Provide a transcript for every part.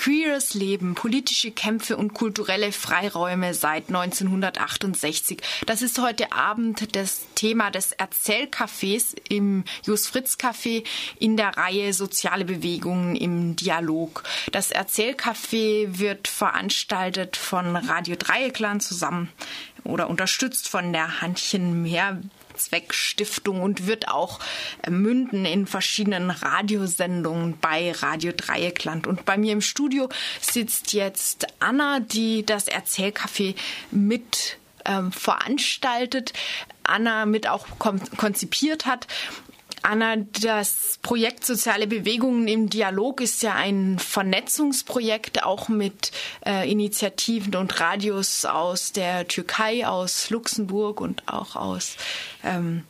Queeres Leben, politische Kämpfe und kulturelle Freiräume seit 1968. Das ist heute Abend das Thema des Erzählcafés im Jos Fritz Café in der Reihe Soziale Bewegungen im Dialog. Das Erzählcafé wird veranstaltet von Radio Dreieckland zusammen oder unterstützt von der Handchen Mehr Zweckstiftung und wird auch münden in verschiedenen Radiosendungen bei Radio Dreieckland. Und bei mir im Studio sitzt jetzt Anna, die das Erzählcafé mit ähm, veranstaltet, Anna mit auch konzipiert hat Anna, das Projekt Soziale Bewegungen im Dialog ist ja ein Vernetzungsprojekt, auch mit äh, Initiativen und Radios aus der Türkei, aus Luxemburg und auch aus ähm,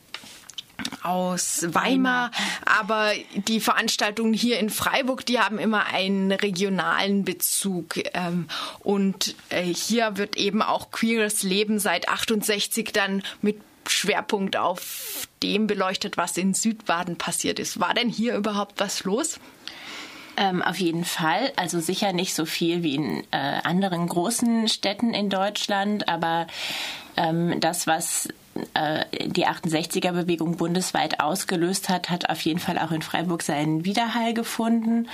aus Weimar, aber die Veranstaltungen hier in Freiburg, die haben immer einen regionalen Bezug. Ähm, und äh, hier wird eben auch queeres Leben seit 68 dann mit Schwerpunkt auf dem beleuchtet, was in Südbaden passiert ist. War denn hier überhaupt was los? Ähm, auf jeden Fall. Also sicher nicht so viel wie in äh, anderen großen Städten in Deutschland, aber ähm, das, was äh, die 68er-Bewegung bundesweit ausgelöst hat, hat auf jeden Fall auch in Freiburg seinen Widerhall gefunden.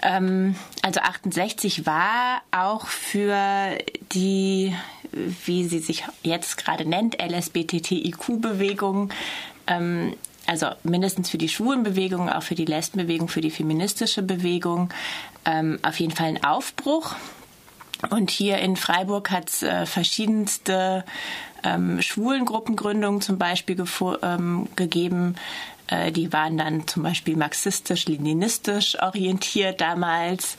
Ähm, also 68 war auch für die wie sie sich jetzt gerade nennt, LSBTTIQ-Bewegung, ähm, also mindestens für die Schwulenbewegung, auch für die Lesbenbewegung, für die feministische Bewegung, ähm, auf jeden Fall ein Aufbruch. Und hier in Freiburg hat es äh, verschiedenste ähm, Schwulengruppengründungen zum Beispiel ähm, gegeben. Äh, die waren dann zum Beispiel marxistisch-leninistisch orientiert damals.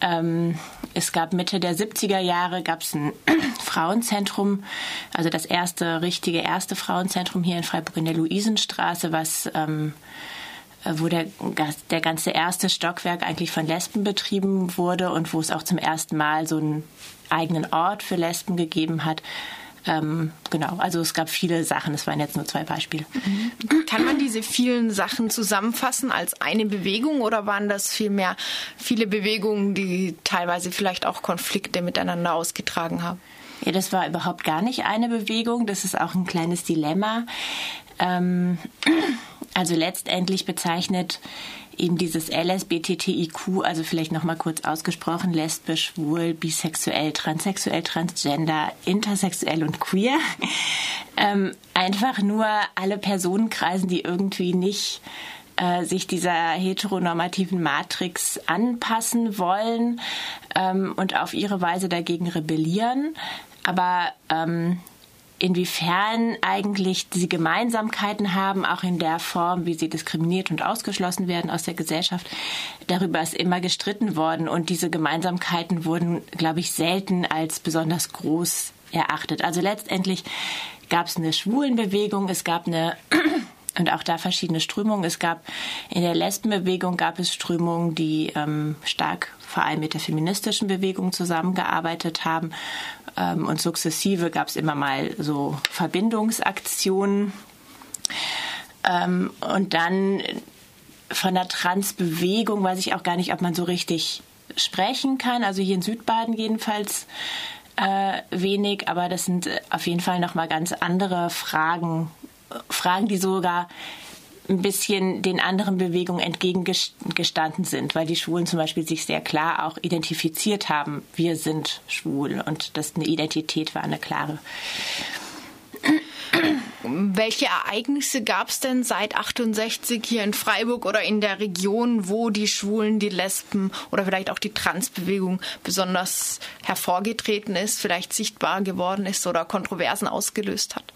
Ähm, es gab Mitte der 70er Jahre gab es ein Frauenzentrum, also das erste richtige erste Frauenzentrum hier in Freiburg in der Luisenstraße, was ähm, wo der, der ganze erste Stockwerk eigentlich von Lesben betrieben wurde und wo es auch zum ersten Mal so einen eigenen Ort für Lesben gegeben hat. Ähm, genau, also es gab viele Sachen, es waren jetzt nur zwei Beispiele. Mhm. Kann man diese vielen Sachen zusammenfassen als eine Bewegung oder waren das vielmehr viele Bewegungen, die teilweise vielleicht auch Konflikte miteinander ausgetragen haben? Ja, das war überhaupt gar nicht eine Bewegung. Das ist auch ein kleines Dilemma. Ähm, also letztendlich bezeichnet eben dieses LSBTTIQ, also vielleicht nochmal kurz ausgesprochen, lesbisch, schwul, bisexuell, transsexuell, transgender, intersexuell und queer, ähm, einfach nur alle Personenkreisen, die irgendwie nicht äh, sich dieser heteronormativen Matrix anpassen wollen ähm, und auf ihre Weise dagegen rebellieren, aber ähm, inwiefern eigentlich sie Gemeinsamkeiten haben, auch in der Form, wie sie diskriminiert und ausgeschlossen werden aus der Gesellschaft. Darüber ist immer gestritten worden und diese Gemeinsamkeiten wurden, glaube ich, selten als besonders groß erachtet. Also letztendlich gab es eine Schwulenbewegung, es gab eine und auch da verschiedene Strömungen. Es gab in der Lesbenbewegung gab es Strömungen, die ähm, stark vor allem mit der feministischen Bewegung zusammengearbeitet haben. Ähm, und sukzessive gab es immer mal so Verbindungsaktionen. Ähm, und dann von der Transbewegung weiß ich auch gar nicht, ob man so richtig sprechen kann. Also hier in Südbaden jedenfalls äh, wenig, aber das sind auf jeden Fall nochmal ganz andere Fragen, Fragen, die sogar ein bisschen den anderen Bewegungen entgegengestanden sind, weil die Schwulen zum Beispiel sich sehr klar auch identifiziert haben, wir sind schwul und das eine Identität war eine klare. Welche Ereignisse gab es denn seit 68 hier in Freiburg oder in der Region, wo die Schwulen, die Lesben oder vielleicht auch die Transbewegung besonders hervorgetreten ist, vielleicht sichtbar geworden ist oder Kontroversen ausgelöst hat?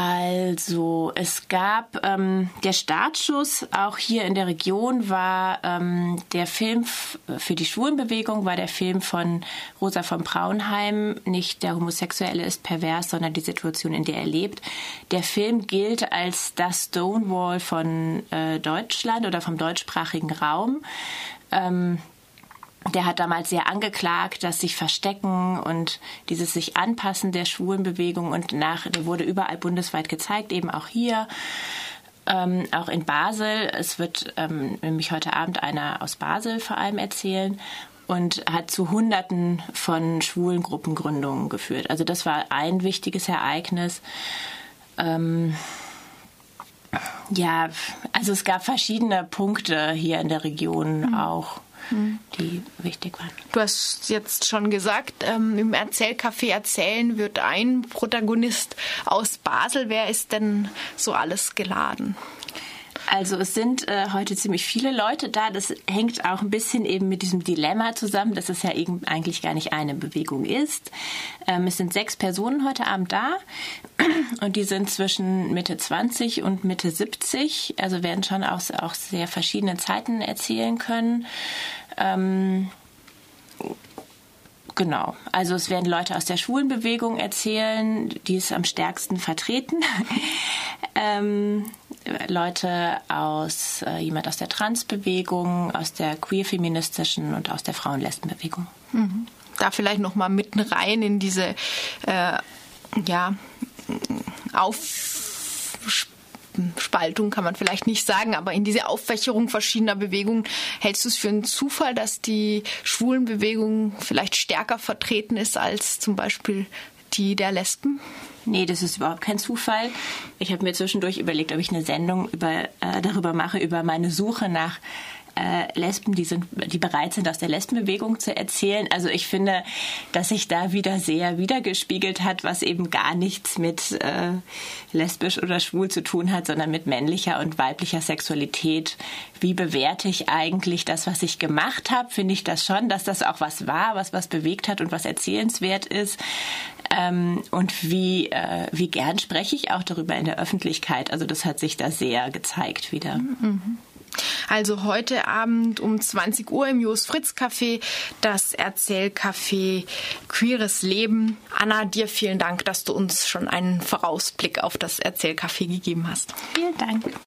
Also es gab ähm, der Startschuss auch hier in der Region war ähm, der Film für die Schwulenbewegung war der Film von Rosa von Braunheim nicht der Homosexuelle ist pervers, sondern die Situation, in der er lebt. Der Film gilt als das Stonewall von äh, Deutschland oder vom deutschsprachigen Raum. Ähm, der hat damals sehr angeklagt, dass sich Verstecken und dieses sich Anpassen der Schwulenbewegung und nach, der wurde überall bundesweit gezeigt, eben auch hier. ähm, auch in Basel. Es wird ähm, nämlich heute Abend einer aus Basel vor allem erzählen und hat zu Hunderten von schwulen Gruppengründungen geführt. Also das war ein wichtiges Ereignis. Ähm, ja, also es gab verschiedene Punkte hier in der Region mhm. auch die wichtig waren. Du hast jetzt schon gesagt, ähm, im Erzählcafé erzählen wird ein Protagonist aus Basel. Wer ist denn so alles geladen? Also es sind äh, heute ziemlich viele Leute da. Das hängt auch ein bisschen eben mit diesem Dilemma zusammen, dass es ja eben eigentlich gar nicht eine Bewegung ist. Ähm, es sind sechs Personen heute Abend da und die sind zwischen Mitte 20 und Mitte 70. Also werden schon aus auch sehr verschiedenen Zeiten erzählen können. Ähm, Genau. Also es werden Leute aus der Schwulenbewegung erzählen, die ist am stärksten vertreten. ähm, Leute aus, äh, jemand aus der Transbewegung, aus der queer-feministischen und aus der Frauenlesbenbewegung. Mhm. Da vielleicht noch mal mitten rein in diese äh, ja, Aufspaltung kann man vielleicht nicht sagen, aber in diese Auffächerung verschiedener Bewegungen, hältst du es für einen Zufall, dass die Schwulenbewegung vielleicht stärker vertreten ist als zum Beispiel die der Lesben? Nee, das ist überhaupt kein Zufall. Ich habe mir zwischendurch überlegt, ob ich eine Sendung über, äh, darüber mache, über meine Suche nach äh, Lesben, die, sind, die bereit sind, aus der Lesbenbewegung zu erzählen. Also ich finde, dass sich da wieder sehr wiedergespiegelt hat, was eben gar nichts mit äh, lesbisch oder schwul zu tun hat, sondern mit männlicher und weiblicher Sexualität. Wie bewerte ich eigentlich das, was ich gemacht habe? Finde ich das schon, dass das auch was war, was was bewegt hat und was erzählenswert ist. Ähm, und wie, äh, wie gern spreche ich auch darüber in der Öffentlichkeit. Also das hat sich da sehr gezeigt wieder. Mhm. Also heute Abend um 20 Uhr im Jos Fritz Café das Erzählcafé Queeres Leben. Anna, dir vielen Dank, dass du uns schon einen Vorausblick auf das Erzählcafé gegeben hast. Vielen Dank.